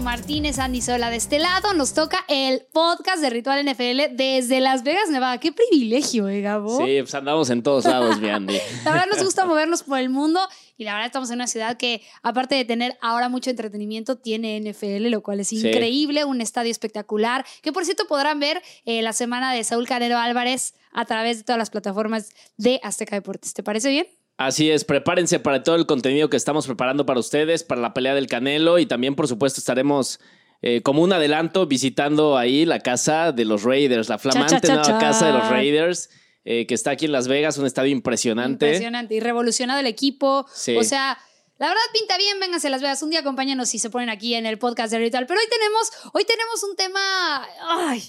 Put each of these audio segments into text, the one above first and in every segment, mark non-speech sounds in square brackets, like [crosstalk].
Martínez, Andy Sola de este lado. Nos toca el podcast de Ritual NFL desde Las Vegas, Nevada. Qué privilegio, ¿eh, Gabo? Sí, pues andamos en todos lados, mi Andy. [laughs] La verdad nos gusta movernos por el mundo y la verdad estamos en una ciudad que, aparte de tener ahora mucho entretenimiento, tiene NFL, lo cual es Sí. increíble, un estadio espectacular, que por cierto podrán ver eh, la semana de Saúl Canero Álvarez a través de todas las plataformas de Azteca Deportes. ¿Te parece bien? Así es, prepárense para todo el contenido que estamos preparando para ustedes, para la pelea del Canelo y también, por supuesto, estaremos eh, como un adelanto visitando ahí la casa de los Raiders, la flamante Cha, cha, cha, nueva casa de los Raiders, eh, que está aquí en Las Vegas, un estadio impresionante. Impresionante. Y revolucionado el equipo. Sí. O sea, la verdad pinta bien, vénganse a Las Vegas. Un día acompáñanos si se ponen aquí en el podcast de Ritual. Pero hoy tenemos, hoy tenemos un tema. Ay.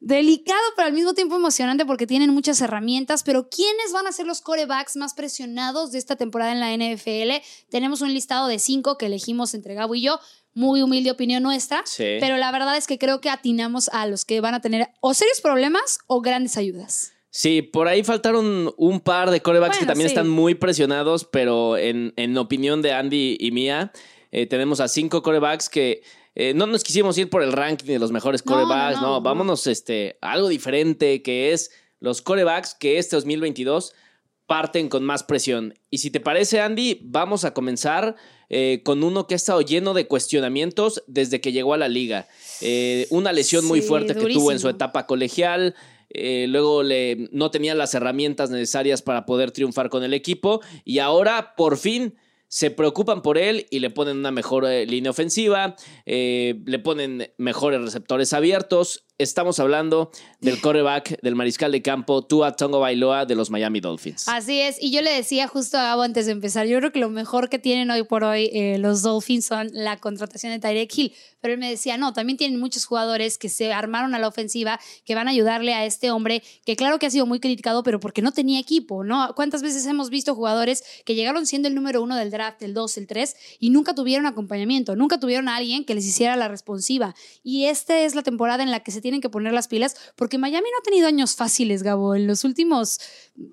Delicado, pero al mismo tiempo emocionante porque tienen muchas herramientas. Pero ¿quiénes van a ser los corebacks más presionados de esta temporada en la NFL? Tenemos un listado de cinco que elegimos entre Gabo y yo. Muy humilde opinión nuestra. Sí. Pero la verdad es que creo que atinamos a los que van a tener o serios problemas o grandes ayudas. Sí, por ahí faltaron un par de corebacks que también sí. están muy presionados, pero en, en opinión de Andy y mía, eh, tenemos a cinco corebacks que eh, no nos quisimos ir por el ranking de los mejores No, no, corebacks, no, no, no. vámonos este, a algo diferente, que es los corebacks que este 2022 parten con más presión. Y si te parece, Andy, vamos a comenzar eh, con uno que ha estado lleno de cuestionamientos desde que llegó a la liga. Eh, una lesión muy fuerte que tuvo en su etapa colegial. eh, luego le, no tenía las herramientas necesarias para poder triunfar con el equipo. Y ahora, por fin, se preocupan por él y le ponen una mejor eh, línea ofensiva. eh, le ponen mejores receptores abiertos. Estamos hablando del coreback del mariscal de campo Tua Tongo Bailoa de los Miami Dolphins. Así es, y yo le decía justo a Gabo antes de empezar, yo creo que lo mejor que tienen hoy por hoy eh, los Dolphins son la contratación de Tyreek Hill, pero él me decía, no, también tienen muchos jugadores que se armaron a la ofensiva, que van a ayudarle a este hombre, que claro que ha sido muy criticado, pero porque no tenía equipo, ¿no? ¿Cuántas veces hemos visto jugadores que llegaron siendo el número uno del draft, el dos, el tres, y nunca tuvieron acompañamiento, nunca tuvieron a alguien que les hiciera la responsiva? Y esta es la temporada en la que se tienen que poner las pilas, porque Miami no ha tenido años fáciles, Gabo, en los últimos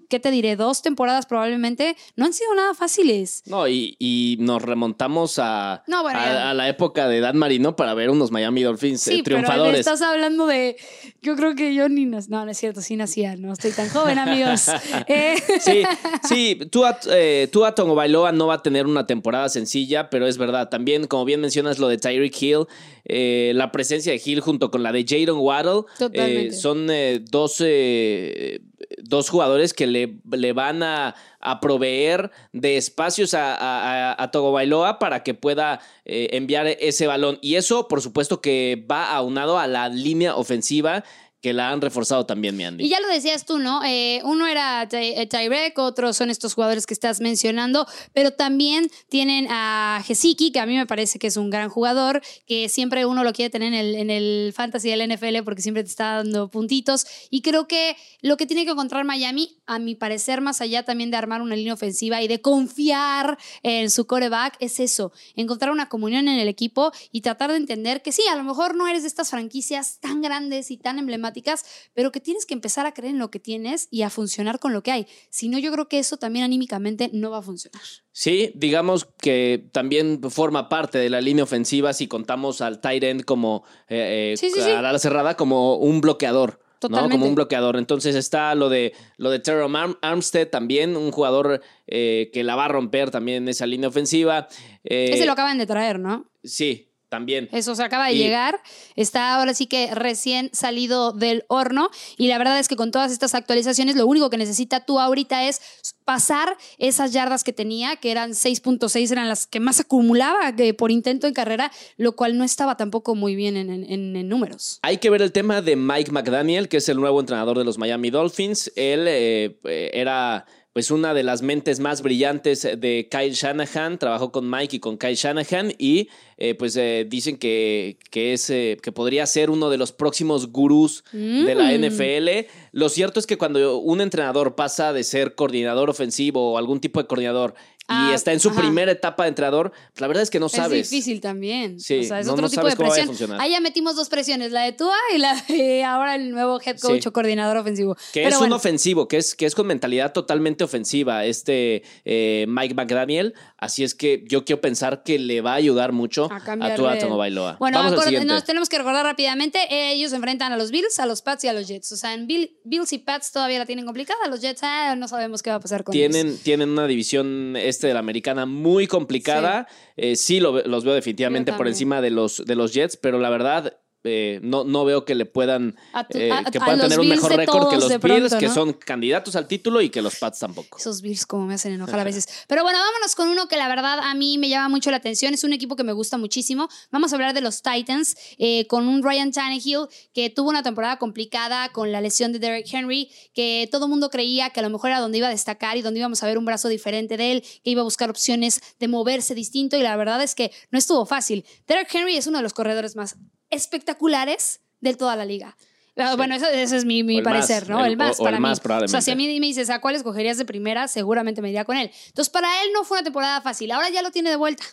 ¿qué te diré? Dos temporadas probablemente no han sido nada fáciles. No, y, y nos remontamos a, No, bueno, a, a la época de Dan Marino para ver unos Miami Dolphins eh, Sí, pero le triunfadores. estás hablando de. Yo creo que yo ni. No, no es cierto, sí nacía, no estoy tan joven, amigos. [laughs] Eh, Sí, sí, Tua, eh, Tua Tagovailoa no va a tener una temporada sencilla, pero es verdad. También, como bien mencionas, lo de Tyreek Hill, eh, la presencia de Hill junto con la de Waddle, eh, son eh, dos, eh, dos jugadores que le, le van a, a proveer de espacios a, a, a- a Tagovailoa para que pueda eh, enviar ese balón. Y eso, por supuesto, que va aunado a la línea ofensiva que la han reforzado también, mi Andy. Y ya lo decías tú, ¿no? Eh, uno era eh, Tyrek, otros son estos jugadores que estás mencionando, pero también tienen a Gesicki, que a mí me parece que es un gran jugador, que siempre uno lo quiere tener en el, en el fantasy del NFL porque siempre te está dando puntitos. Y creo que lo que tiene que encontrar Miami, a mi parecer, más allá también de armar una línea ofensiva y de confiar en su coreback, es eso, encontrar una comunión en el equipo y tratar de entender que sí, a lo mejor no eres de estas franquicias tan grandes y tan emblemáticas, pero que tienes que empezar a creer en lo que tienes y a funcionar con lo que hay. Si no, yo creo que eso también anímicamente no va a funcionar. Sí, digamos que también forma parte de la línea ofensiva si contamos al tight end como eh, eh, Sí, sí, sí. a la cerrada como un bloqueador. ¿No? Como un bloqueador. Entonces está lo de lo de Terrell Arm- Armstead también, un jugador eh, que la va a romper también en esa línea ofensiva. Eh, Ese lo acaban de traer, ¿no? Sí, también. Eso se acaba de Y- llegar. Está ahora sí que recién salido del horno. Y la verdad es que con todas estas actualizaciones, lo único que necesita tú ahorita es pasar esas yardas que tenía, que eran 6.6, eran las que más acumulaba eh, por intento en carrera, lo cual no estaba tampoco muy bien en, en- en- en números. Hay que ver el tema de Mike McDaniel, que es el nuevo entrenador de los Miami Dolphins. Él eh, eh, era pues una de las mentes más brillantes de Kyle Shanahan, trabajó con Mike y con Kyle Shanahan y eh, pues eh, dicen que, que, es, eh, que podría ser uno de los próximos gurús de la Mm. NFL. Lo cierto es que cuando un entrenador pasa de ser coordinador ofensivo o algún tipo de coordinador y Ah, está en su ajá. primera etapa de entrenador, pues, la verdad es que no sabes. Es difícil también. Sí, o sea, es no- otro no tipo de presión. Ahí ya metimos dos presiones, la de Tua y la de ahora el nuevo head coach Sí. o coordinador ofensivo. Que Pero es un ofensivo, que es, que es con mentalidad totalmente ofensiva, este eh, Mike McDaniel. Así es que yo quiero pensar que le va a ayudar mucho A a, Tua Tagovailoa. Bueno, Vamos al nos tenemos que recordar rápidamente, eh, ellos enfrentan a los Bills, a los Pats y a los Jets. O sea, en Bill- Bills y Pats todavía la tienen complicada, los Jets ah, no sabemos qué va a pasar con ellos. Tienen, tienen una división este de la americana muy complicada. Eh, Sí, lo ve- los veo definitivamente por encima de los, de los Jets, pero la verdad eh, no, no veo que le puedan, tu- eh, a- que puedan tener un mejor récord que los Bills, pronto, que son candidatos al título y que los Pats tampoco. Esos Bills como me hacen enojar a veces. Pero bueno, vámonos con uno que la verdad a mí me llama mucho la atención. Es un equipo que me gusta muchísimo. Vamos a hablar de los Titans eh, con un Ryan Tannehill que tuvo una temporada complicada con la lesión de Derrick Henry, que todo el mundo creía que a lo mejor era donde iba a destacar y donde íbamos a ver un brazo diferente de él, que iba a buscar opciones de moverse distinto y la verdad es que no estuvo fácil. Derrick Henry es uno de los corredores más espectaculares de toda la liga. Ah, Bueno, eso- ese es mi, mi O más, parecer, ¿no? el- El, más o- o para el mí. más, O sea, si a probablemente. mí me dices a cuál escogerías de primera, seguramente me iría con él. Entonces, para él no fue una temporada fácil. Ahora ya lo tiene de vuelta.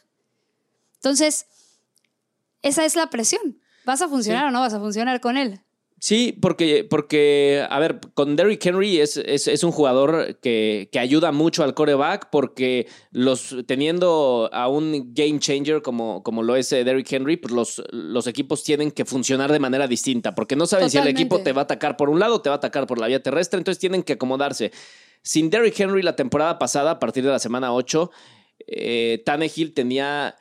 Entonces, esa es la presión. ¿Vas a funcionar o no vas a funcionar con él? Sí, porque, porque a ver, con Derrick Henry es, es, es un jugador que, que ayuda mucho al coreback porque los, teniendo a un game changer como, como lo es eh, Derrick Henry, pues los, los equipos tienen que funcionar de manera distinta porque no saben si el equipo te va a atacar por un lado o te va a atacar por la vía terrestre, entonces tienen que acomodarse. Sin Derrick Henry la temporada pasada, a partir de la semana 8, eh, Tannehill tenía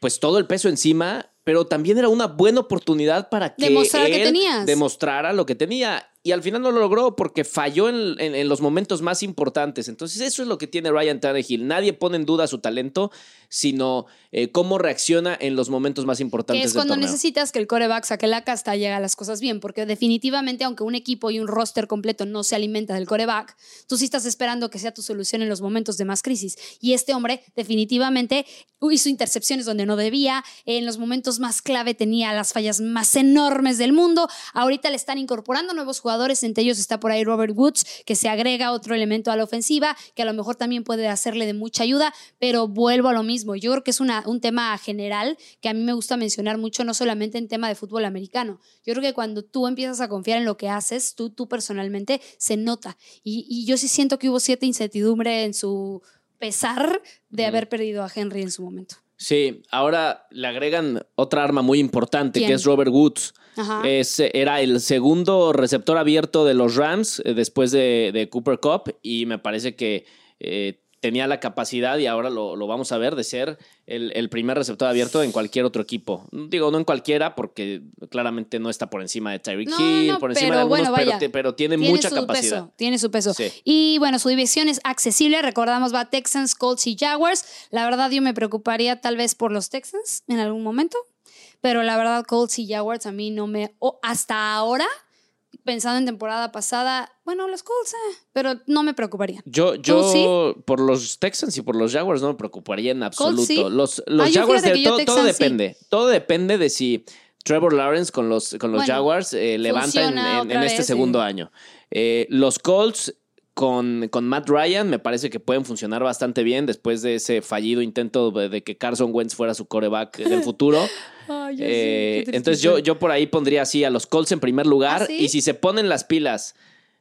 pues todo el peso encima, pero también era una buena oportunidad para que Demostrar que tenías. demostrara lo que tenía. Y al final no lo logró porque falló en, en- en los momentos más importantes. Entonces eso es lo que tiene Ryan Tannehill. Nadie pone en duda su talento, sino eh, cómo reacciona en los momentos más Que importantes es del cuando torneo. necesitas que el coreback saque la casta y haga las cosas bien. Porque definitivamente, aunque un equipo y un roster completo no se alimenta del coreback, tú sí estás esperando que sea tu solución en los momentos de más crisis. Y este hombre definitivamente hizo intercepciones donde no debía. En los momentos más clave tenía las fallas más enormes del mundo. Ahorita le están incorporando nuevos jugadores. Entre ellos está por ahí Robert Woods, que se agrega otro elemento a la ofensiva, que a lo mejor también puede hacerle de mucha ayuda. Pero vuelvo a lo mismo. Yo creo que es una, un tema general que a mí me gusta mencionar mucho, no solamente en tema de fútbol americano. Yo creo que cuando tú empiezas a confiar en lo que haces, tú, tú personalmente, se nota. Y, y yo sí siento que hubo cierta incertidumbre en su pesar de haber perdido a Henry en su momento. Sí, ahora le agregan otra arma muy importante ¿Quién? que es Robert Woods. Ajá. Es, era el segundo receptor abierto de los Rams eh, después de, de Cooper Cup y me parece que eh, tenía la capacidad y ahora lo, lo vamos a ver de ser el, el primer receptor abierto en cualquier otro equipo. Digo, no en cualquiera porque claramente no está por encima de Tyreek No, Hill, no, por encima pero de algunos, bueno, pero, vaya. te- pero tiene, tiene mucha su capacidad. peso, tiene su peso. Sí. Y bueno, su división es accesible. Recordamos, va Texans, Colts y Jaguars. La verdad, yo me preocuparía tal vez por los Texans en algún momento. Pero la verdad, Colts y Jaguars a mí no me. hasta ahora, pensando en temporada pasada, bueno, los Colts, eh, pero no me preocuparían. Yo, yo sí? por los Texans y por los Jaguars no me preocuparía en absoluto. sí? Los, los Ah, Jaguars, de- todo, sí. depende. Todo depende de si Trevor Lawrence con los, con los Bueno, Jaguars eh, levanta en, este vez, segundo año. Eh, los Colts con, con Matt Ryan me parece que pueden funcionar bastante bien después de ese fallido intento de, de que Carson Wentz fuera su coreback del futuro. [laughs] Eh, entonces yo, yo por ahí pondría así a los Colts en primer lugar ¿Ah, sí? y si se ponen las pilas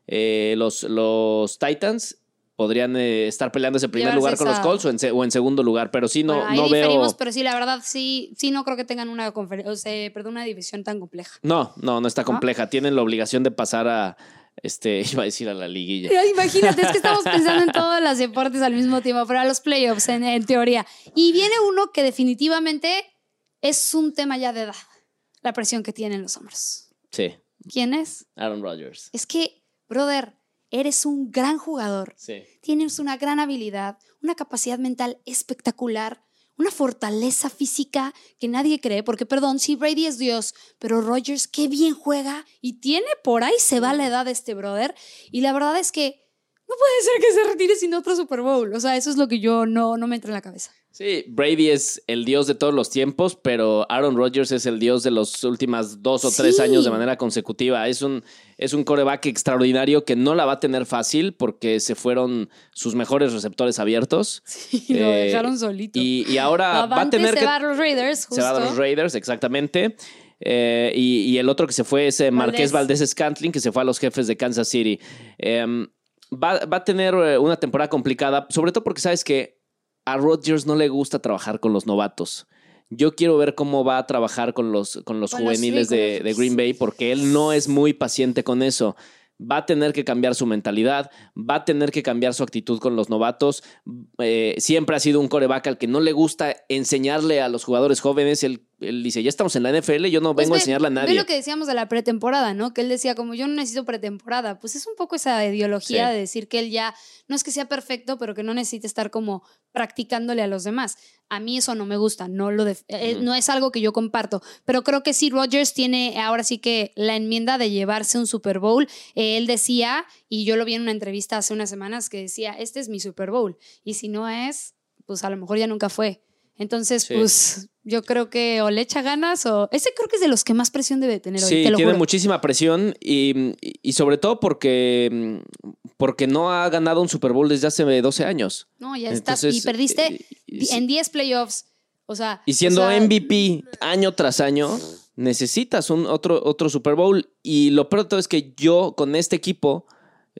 eh, los, los Titans podrían eh, estar peleando ese primer Llevarse lugar con los Colts o en, se- o en segundo lugar, pero sí no, Bueno, ahí no veo... pero sí, la verdad, sí, sí no creo que tengan una conferencia, o sea, perdón, una división tan compleja. No, no, no está compleja. Tienen la obligación de pasar a, este, [laughs] iba a decir a la liguilla. Pero imagínate, es que estamos [laughs] pensando en todos los deportes al mismo tiempo, pero a los playoffs en, en teoría. Y viene uno que definitivamente es un tema ya de edad, la presión que tienen los hombres. Sí, ¿Quién es? Aaron Rodgers. Es que, brother, eres un gran jugador, Sí. tienes una gran habilidad, una capacidad mental espectacular, una fortaleza física que nadie cree, porque perdón, sí, Brady es Dios, pero Rogers qué bien juega y tiene por ahí se va la edad de este brother. Y la verdad es que no puede ser que se retire sin otro Super Bowl. O sea, eso es lo que yo no, no me entra en la cabeza. Sí, Brady es el dios de todos los tiempos, pero Aaron Rodgers es el dios de los últimos dos o tres Sí. años de manera consecutiva. Es un, es un coreback extraordinario que no la va a tener fácil porque se fueron sus mejores receptores abiertos. Y lo Eh, dejaron solito. Y, y ahora va a tener se que... va a los Raiders, justo. Se va a los Raiders, exactamente. Eh, y, y el otro que se fue es eh, Marqués Valdés. Valdés Scantling, que se fue a los jefes de Kansas City. Em, va, va a tener eh, una temporada complicada, sobre todo porque sabes que a Rodgers no le gusta trabajar con los novatos. Yo quiero ver cómo va a trabajar con los, con los juveniles sí, de Green Bay, porque él no es muy paciente con eso. Va a tener que cambiar su mentalidad, va a tener que cambiar su actitud con los novatos. Eh, siempre ha sido un coreback al que no le gusta enseñarle a los jugadores jóvenes. Él, él dice, ya estamos en la NFL, yo no Pues vengo a enseñarle a nadie. lo que decíamos de la pretemporada, ¿no? Que él decía, como yo no necesito pretemporada. Pues es un poco esa ideología Sí. de decir que él ya no es que sea perfecto, pero que no necesita estar como practicándole a los demás. A mí eso no me gusta, no, lo eh, no es algo que yo comparto. Pero creo que sí, Rogers tiene ahora sí que la enmienda de llevarse un Super Bowl. Eh, él decía, y yo lo vi en una entrevista hace unas semanas, que decía, este es mi Super Bowl. Y si no es, pues a lo mejor ya nunca fue. Entonces, Sí. pues yo creo que o le echa ganas o... Ese creo que es de los que más presión debe tener hoy, Sí, te lo tiene juro. muchísima presión y, y sobre todo porque, porque no ha ganado un Super Bowl desde hace 12 años. No, ya estás. Y perdiste eh, en 10 playoffs. O sea... Y siendo o sea, MVP año tras año, necesitas un otro, otro Super Bowl. Y lo peor de todo es que yo con este equipo,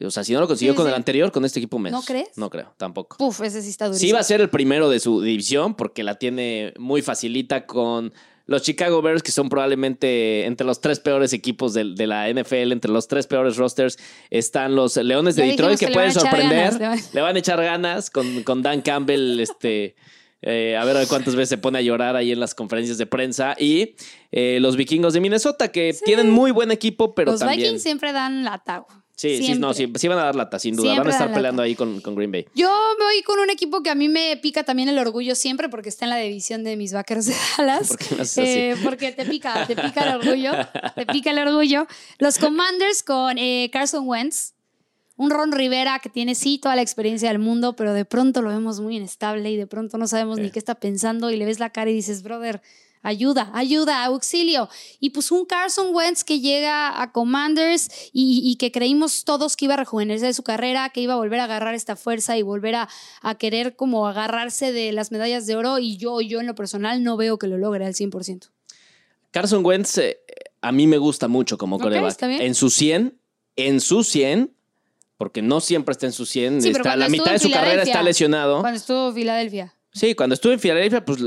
o sea, si no lo consiguió Sí, con sí. el anterior, con este equipo menos. ¿No crees? No creo, tampoco. Puf, ese sí está durísimo. Sí va a ser el primero de su división porque la tiene muy facilita con los Chicago Bears, que son probablemente entre los tres peores equipos de, la NFL, entre los tres peores rosters, están los Leones de Ya Detroit, que, pueden sorprender. ganas, le van- le van a echar ganas con, con Dan Campbell, [laughs] este... eh, a ver cuántas veces se pone a llorar ahí en las conferencias de prensa. Y eh, los vikingos de Minnesota, que Sí. tienen muy buen equipo, pero Los también. Vikings siempre dan lata. güey. Sí, sí, no, sí, sí van a dar lata, sin duda. Siempre van a estar peleando ahí con, con Green Bay. Yo me voy con un equipo que a mí me pica también el orgullo siempre porque está en la división de mis Vaqueros de [laughs] Dallas. ¿Por qué así? Eh, porque te pica, te pica el orgullo. Te pica el orgullo. Los Commanders con eh, Carson Wentz. Un Ron Rivera que tiene sí toda la experiencia del mundo, pero de pronto lo vemos muy inestable y de pronto no sabemos ni qué está pensando y le ves la cara y dices, brother, ayuda, ayuda, auxilio. Y pues un Carson Wentz que llega a Commanders y, y que creímos todos que iba a rejuvenecer su carrera, que iba a volver a agarrar esta fuerza y volver a, a querer como agarrarse de las medallas de oro y yo, yo en lo personal no veo que lo logre al 100%. Carson Wentz eh, a mí me gusta mucho como Ok, coreback. está bien. En su 100, en su 100, porque no siempre está en su 100, Sí, está, la mitad de su carrera está lesionado. Cuando estuvo Filadelfia. Sí, cuando estuve en Filadelfia, pues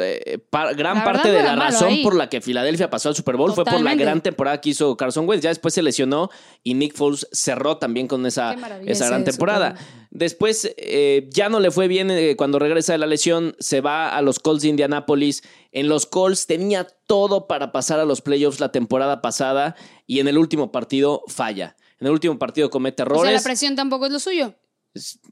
pa- gran La parte de la razón ahí. por la que Filadelfia pasó al Super Bowl fue por la gran temporada que hizo Carson Wentz. Ya después se lesionó y Nick Foles cerró también con esa, esa gran temporada. Después eh, ya no le fue bien eh, cuando regresa de la lesión, se va a los Colts de Indianápolis. En los Colts tenía todo para pasar a los playoffs la temporada pasada y en el último partido falla. En el último partido comete O sea, errores. la presión tampoco es lo suyo.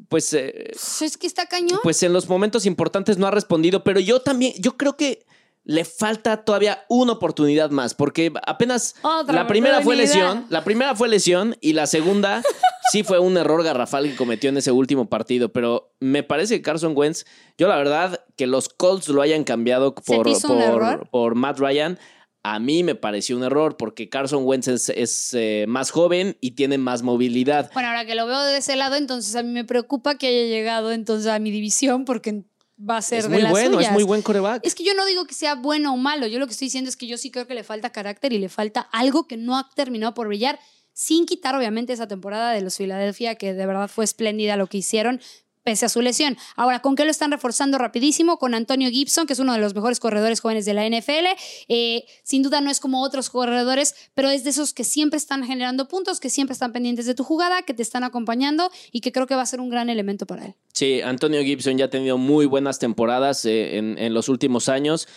Pues eh, Pues es que está cañón. pues en los momentos importantes no ha respondido, pero yo también, yo creo que le falta todavía una oportunidad más, porque apenas Otra la primera fue lesión, la primera fue lesión y la segunda [laughs] sí fue un error garrafal que cometió en ese último partido, pero me parece que Carson Wentz, yo la verdad que los Colts lo hayan cambiado ¿Se por, por Matt Ryan. A mí me pareció un error porque Carson Wentz es, es, eh, más joven y tiene más movilidad. Bueno, ahora que lo veo de ese lado, entonces a mí me preocupa que haya llegado entonces a mi división porque va a ser Es de muy las bueno, suyas. es muy buen coreback. Es que yo no digo que sea bueno o malo, yo lo que estoy diciendo es que yo sí creo que le falta carácter y le falta algo que no ha terminado por brillar, sin quitar obviamente esa temporada de los Philadelphia, que de verdad fue espléndida lo que hicieron pese a su lesión. Ahora, ¿con qué lo están reforzando rapidísimo? Con Antonio Gibson, que es uno de los mejores corredores jóvenes de la NFL. Eh, sin duda no es como otros corredores, pero es de esos que siempre están generando puntos, que siempre están pendientes de tu jugada, que te están acompañando y que creo que va a ser un gran elemento para él. Sí, Antonio Gibson ya ha tenido muy buenas temporadas eh, en, los últimos años.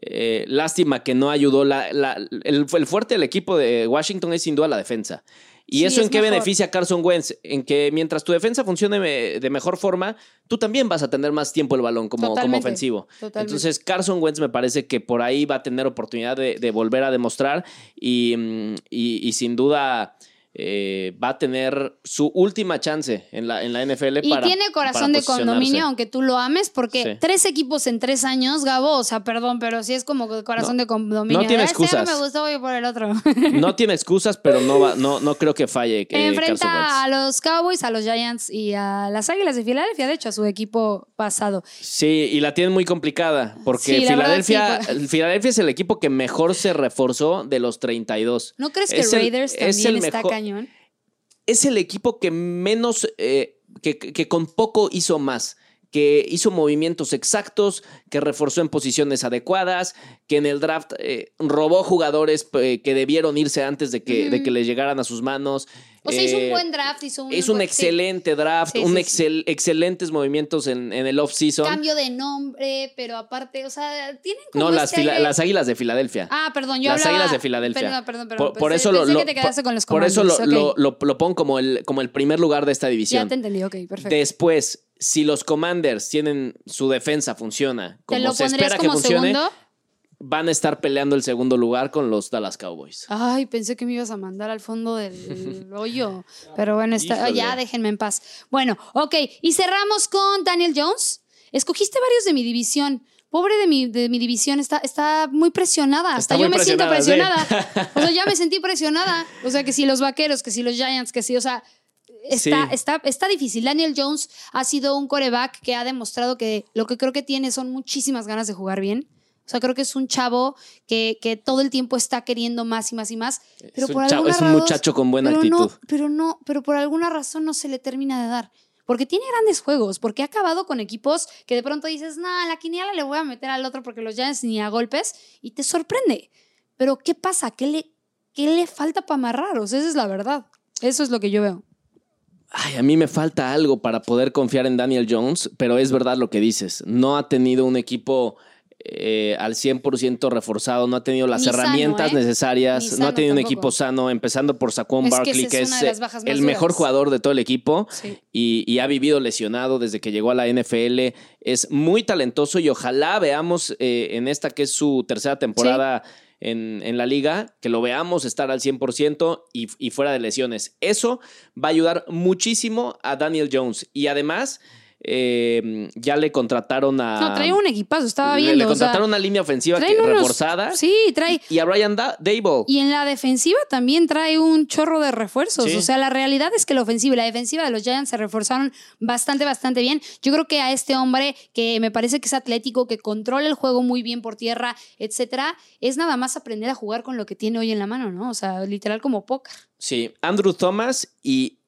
Eh, lástima que no ayudó. El, el fuerte del equipo de Washington es sin duda la defensa. ¿Y Sí, eso es en qué mejor. beneficia a Carson Wentz? En que mientras tu defensa funcione de mejor forma, tú también vas a tener más tiempo el balón como, como ofensivo. totalmente. Entonces, Carson Wentz me parece que por ahí va a tener oportunidad de, de volver a demostrar y, mm, y- y sin duda eh, va a tener su última chance en la, en la NFL Y para tiene corazón para de condominio, aunque tú lo ames, porque Sí. tres equipos en tres años, Gabo, o sea, perdón, pero sí es como que corazón No, de condominio. no tiene "Este excusas. me gustó, voy por el otro. No [laughs] tiene excusas, pero no, va, no, no creo que falle. eh, Enfrenta a los Cowboys, a los Giants y a las Águilas de Filadelfia, de hecho, a su equipo pasado. Sí, y la tienen muy complicada, porque Sí, la verdad, Filadelfia, sí. Filadelfia es el equipo que mejor se reforzó de los 32. ¿No crees que Es el- Raiders es también el está mejor- es el equipo que menos, eh, que con poco hizo más, que hizo movimientos exactos, que reforzó en posiciones adecuadas, que en el draft eh, robó jugadores eh, que debieron irse antes de que, de que les llegaran a sus manos. O sea, hizo un Eh, buen draft, hizo un, Es un buen- sí, excelente draft, Sí, un sí, sí. excel- excelentes movimientos en, en el off-season. cambio de nombre, pero aparte, o sea, tienen como No, las, este las águilas de Filadelfia. Ah, perdón, yo las hablaba... águilas de Filadelfia. Perdón, perdón, perdón. por, por pensé- eso lo, lo- que te quedaste por- con los por eso lo, Commanders, ok. lo- lo- lo pongo como el, como el primer lugar de esta división. Ya te entendí, ok, perfecto. Después, si los Commanders tienen su defensa funciona ¿Te como lo se espera que como funcione, segundo? van a estar peleando el segundo lugar con los Dallas Cowboys. Ay, pensé que me ibas a mandar al fondo del [laughs] hoyo. Pero bueno, está, ya déjenme en paz. Bueno, ok. Y cerramos con Daniel Jones. Escogiste varios de mi división. Pobre de mi, de mi división, está, está muy presionada. Hasta yo me siento presionada, presionada. O sea, ya me [laughs] sentí presionada. O sea, que si los vaqueros, que si los Giants, que si, o sea, está, Sí. está, está difícil. Daniel Jones ha sido un coreback que ha demostrado que lo que creo que tiene son muchísimas ganas de jugar bien. O sea, creo que es un chavo que, que todo el tiempo está queriendo más y más y más. Pero es, un por chavo- alguna es un muchacho con buena pero actitud. No, pero no, pero por alguna razón no se le termina de dar. Porque tiene grandes juegos, porque ha acabado con equipos que de pronto dices, nah, la quiniela le voy a meter al otro porque los Giants ni a golpes, y te sorprende. Pero ¿qué pasa? ¿Qué le, qué le falta para amarrar? O sea, esa es la verdad. Eso es lo que yo veo. Ay, a mí me falta algo para poder confiar en Daniel Jones, pero es verdad lo que dices. No ha tenido un equipo eh, al 100% reforzado, no ha tenido las Ni sano, herramientas ¿eh? necesarias, no ha tenido un equipo sano, empezando por Saquon que Barkley, que es eh, el mejor duras. jugador de todo el equipo. Sí. y, y ha vivido lesionado desde que llegó a la NFL. Es muy talentoso y ojalá veamos eh, en esta que es su tercera temporada en, en la liga, que lo veamos estar al 100% y, y fuera de lesiones. Eso va a ayudar muchísimo a Daniel Jones. Y además, eh, ya le contrataron a... No, trae un equipazo, estaba Ah. le- viendo. Le o sea, contrataron una línea ofensiva que, traen unos- reforzada. Sí, trae. Y a Brian da Dable. Y en la defensiva también trae un chorro de refuerzos. Sí. O sea, la realidad es que la ofensiva y la defensiva de los Giants se reforzaron bastante, bastante bien. Yo creo que a este hombre, que me parece que es atlético, que controla el juego muy bien por tierra, etcétera, es nada más aprender a jugar con lo que tiene hoy en la mano, ¿no? O sea, literal como póker. Sí, Andrew Thomas y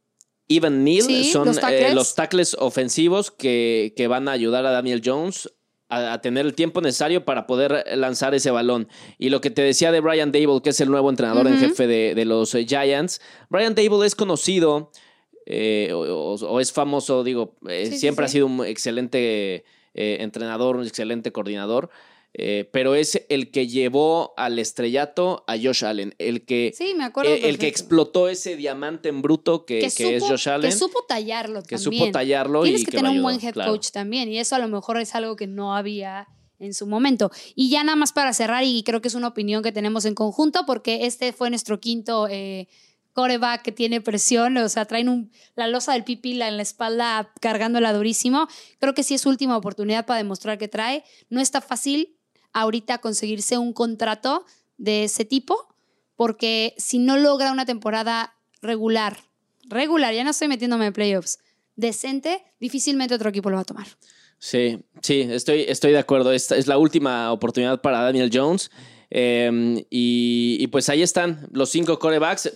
Evan Neal Sí, son los eh, tackles. los tackles ofensivos que, que van a ayudar a Daniel Jones a, tener el tiempo necesario para poder lanzar ese balón. Y lo que te decía de Brian Dable, que es el nuevo entrenador en jefe de, de los Giants, Brian Dable es conocido eh, o, es famoso, digo, eh, Sí, sí, siempre sí. ha sido un excelente eh, entrenador, un excelente coordinador. Eh, pero es el que llevó al estrellato a Josh Allen, el que Sí, me acuerdo. el, el que explotó ese diamante en bruto que, que es supo- Josh Allen. Que supo tallarlo que también. supo tallarlo Tienes y que que tener un buen head claro. coach también. Y eso a lo mejor es algo que no había en su momento. Y ya nada más para cerrar, y creo que es una opinión que tenemos en conjunto, porque este fue nuestro quinto eh, coreback que tiene presión, o sea, traen un- la losa del pipila en la espalda cargándola durísimo. Creo que sí es última oportunidad para demostrar que trae. No está fácil ahorita conseguirse un contrato de ese tipo, porque si no logra una temporada regular, regular, ya no estoy metiéndome en playoffs, decente, difícilmente otro equipo lo va a tomar. Sí, sí, estoy, estoy de acuerdo. Esta es la última oportunidad para Daniel Jones. Eh, y, y pues ahí están los cinco corebacks.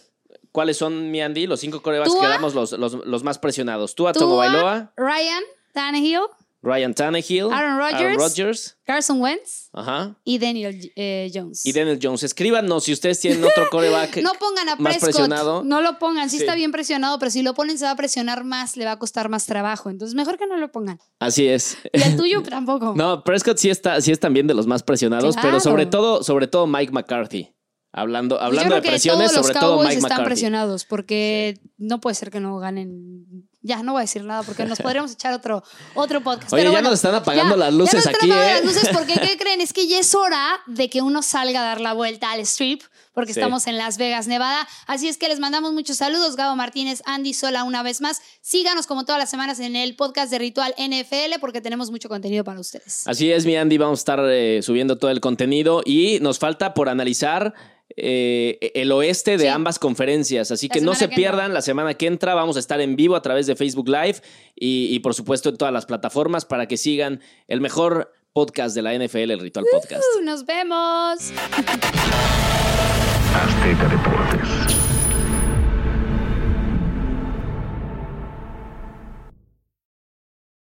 ¿Cuáles son, mi Andy? Los cinco corebacks Tua. que damos los, los, los más presionados. Tú, Tua, Tomo Bailoa, Ryan, Tannehill, Ryan Tannehill, Aaron Rodgers. Rodgers, Carson Wentz ajá, y Daniel eh, Jones. y Daniel Jones. Escríbanos si ustedes tienen otro [laughs] coreback. no pongan a más Prescott. presionado. No lo pongan. Sí, Sí. está bien presionado, pero si lo ponen se va a presionar más, le va a costar más trabajo. Entonces, mejor que no lo pongan. Así es. Y el [laughs] tuyo tampoco. No, Prescott sí está, sí es también de los más presionados, Claro. pero sobre todo, sobre todo Mike McCarthy. Hablando, yo hablando creo de que presiones, todos los sobre todo Cowboys Mike están McCarthy. presionados porque no puede ser que no ganen Ya no voy a decir nada porque nos [laughs] podríamos echar otro, otro podcast. Oye, Pero ya bueno, nos están apagando ya- las luces ya nos aquí, están apagando ¿eh? las luces porque, ¿qué [laughs] creen? Es que ya es hora de que uno salga a dar la vuelta al strip porque Sí. estamos en Las Vegas, Nevada. Así es que les mandamos muchos saludos. Gabo Martínez, Andy Sola, una vez más. Síganos como todas las semanas en el podcast de Ritual NFL porque tenemos mucho contenido para ustedes. Así es, mi Andy, vamos a estar eh, subiendo todo el contenido y nos falta por analizar eh, el oeste de Sí. ambas conferencias. Así La que no se que pierdan entra. la semana que entra. Vamos a estar en vivo a través de Facebook Live y, y, por supuesto en todas las plataformas para que sigan el mejor podcast de la NFL, el Ritual Podcast. Uh, Nos vemos. Azteca Deportes.